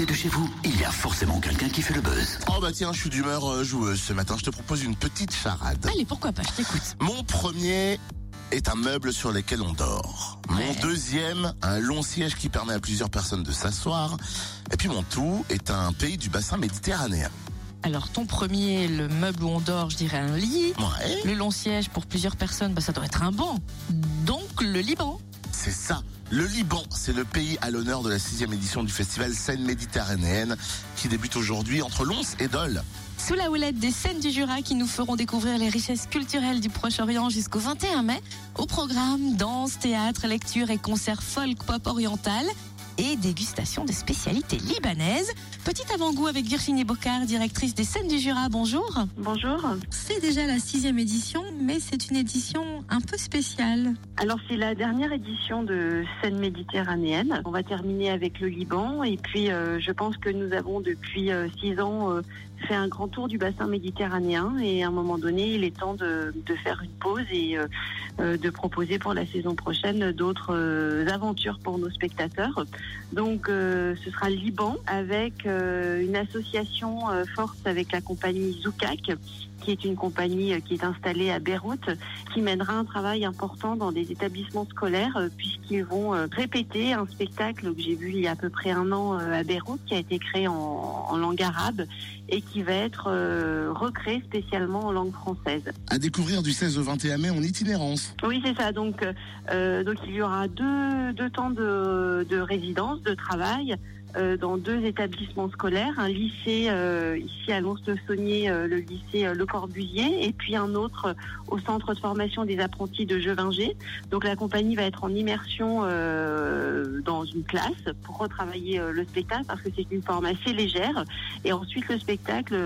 côté de chez vous, il y a forcément quelqu'un qui fait le buzz. Oh bah tiens, je suis d'humeur euh, joueuse ce matin. Je te propose une petite charade. Allez, pourquoi pas, je t'écoute. Mon premier est un meuble sur lequel on dort. Mon Ouais. deuxième, un long siège qui permet à plusieurs personnes de s'asseoir. Et puis mon tout est un pays du bassin méditerranéen. Alors, ton premier, le meuble où on dort, je dirais un lit. Ouais, Le long siège pour plusieurs personnes, bah, ça doit être un banc. Donc, le Liban. c'est ça. Le Liban, c'est le pays à l'honneur de la sixième édition du festival Scène méditerranéenne qui débute aujourd'hui entre Lons et Dole. Sous la houlette des scènes du Jura qui nous feront découvrir les richesses culturelles du Proche-Orient jusqu'au 21 mai. Au programme, danse, théâtre, lecture et concerts folk pop oriental et dégustation de spécialités libanaises. Petit avant-goût avec Virginie Bocard, directrice des scènes du Jura. Bonjour. Bonjour. C'est déjà la sixième édition, mais c'est une édition un peu spéciale. Alors c'est la dernière édition de scène méditerranéenne. On va terminer avec le Liban et puis euh, je pense que nous avons depuis euh, six ans euh, un grand tour du bassin méditerranéen et à un moment donné il est temps de, faire une pause et euh, euh, de proposer pour la saison prochaine d'autres euh, aventures pour nos spectateurs. Donc ce sera Liban avec une association forte avec la compagnie Zoukak qui est une compagnie qui est installée à Beyrouth qui mènera un travail important dans des établissements scolaires puisqu'ils vont répéter un spectacle que j'ai vu il y a à peu près un an à Beyrouth qui a été créé en langue arabe et qui va être euh, recréé spécialement en langue française. À découvrir du 16 au 21 mai en itinérance. Oui, c'est ça. Donc, euh, euh, donc il y aura deux, deux temps de, de résidence, de travail. Euh, dans deux établissements scolaires, un lycée euh, ici à Lons-le-Saunier, euh, le lycée Le Corbusier, et puis un autre au centre de formation des apprentis de Gevinger. Donc la compagnie va être en immersion dans une classe pour retravailler le spectacle parce que c'est une forme assez légère. Et ensuite le spectacle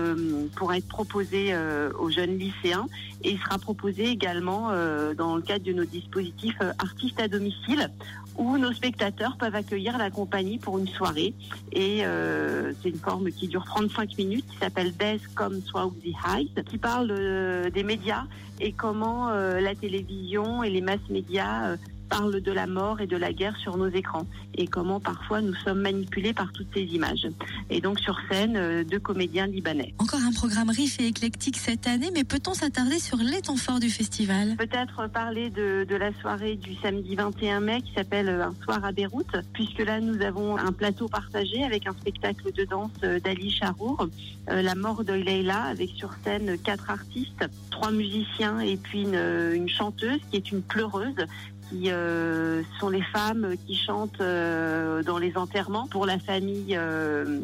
pourra être proposé aux jeunes lycéens et sera proposé également dans le cadre de nos dispositifs artistes à domicile où nos spectateurs peuvent accueillir la compagnie pour une soirée et euh, c'est une forme qui dure 35 minutes qui s'appelle Death Come Swap the qui parle euh, des médias et comment euh, la télévision et les masses médias parlent de la mort et de la guerre sur nos écrans et comment parfois nous sommes manipulés par toutes ces images. Et donc sur scène, euh, deux comédiens libanais. Encore un programme riche et éclectique cette année, mais peut-on s'attarder sur les temps forts du festival? Peut-être parler de, de la soirée du samedi 21 mai qui s'appelle euh, Un soir à Beyrouth, puisque là nous avons un plateau partagé avec un spectacle de danse euh, d'Ali Charour, euh, La mort de Leila, avec sur scène quatre artistes, trois musiciens et puis une, une chanteuse qui est une pleureuse qui euh, sont les femmes qui chantent euh, dans les enterrements pour la famille euh,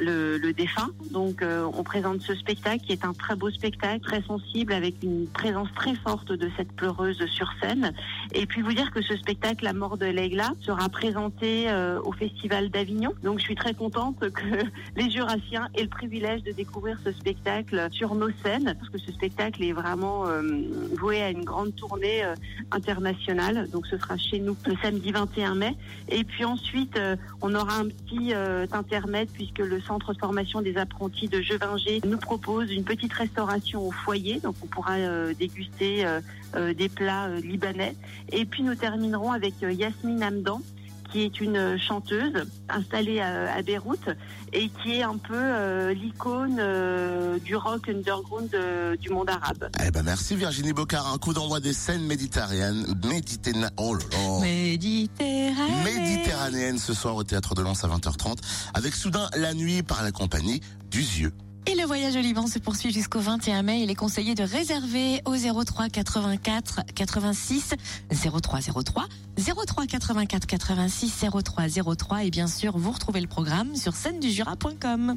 le, le défunt. Donc euh, on présente ce spectacle qui est un très beau spectacle, très sensible avec une présence très forte de cette pleureuse sur scène. Et puis vous dire que ce spectacle, La mort de Leila, sera présenté euh, au Festival d'Avignon. Donc je suis très contente que les Jurassiens aient le privilège de découvrir ce spectacle sur nos scènes, parce que ce spectacle est vraiment euh, voué à une grande tournée euh, Donc ce sera chez nous le samedi 21 mai. Et puis ensuite, euh, on aura un petit euh, intermède puisque le centre de formation des apprentis de Gevinger nous propose une petite restauration au foyer. Donc on pourra euh, déguster euh, des plats libanais. Et puis nous terminerons avec Yasmine Hamdan qui est une chanteuse installée à, à Beyrouth et qui est un peu euh, l'icône euh, du rock underground euh, du monde arabe. Eh ben merci Virginie Bocard. Un coup d'envoi des scènes méditerranéennes. Méditerranéennes. Oh là là. Méditerranée. Méditerranéenne ce soir au théâtre de Lens à 20h30 avec soudain la nuit par la compagnie d'Usieux. Et le voyage au Liban se poursuit jusqu'au 21 mai. Il est conseillé de réserver au 03 84 86 03 03 03 84 86 03 03 et bien sûr vous retrouvez le programme sur scène du jura.com.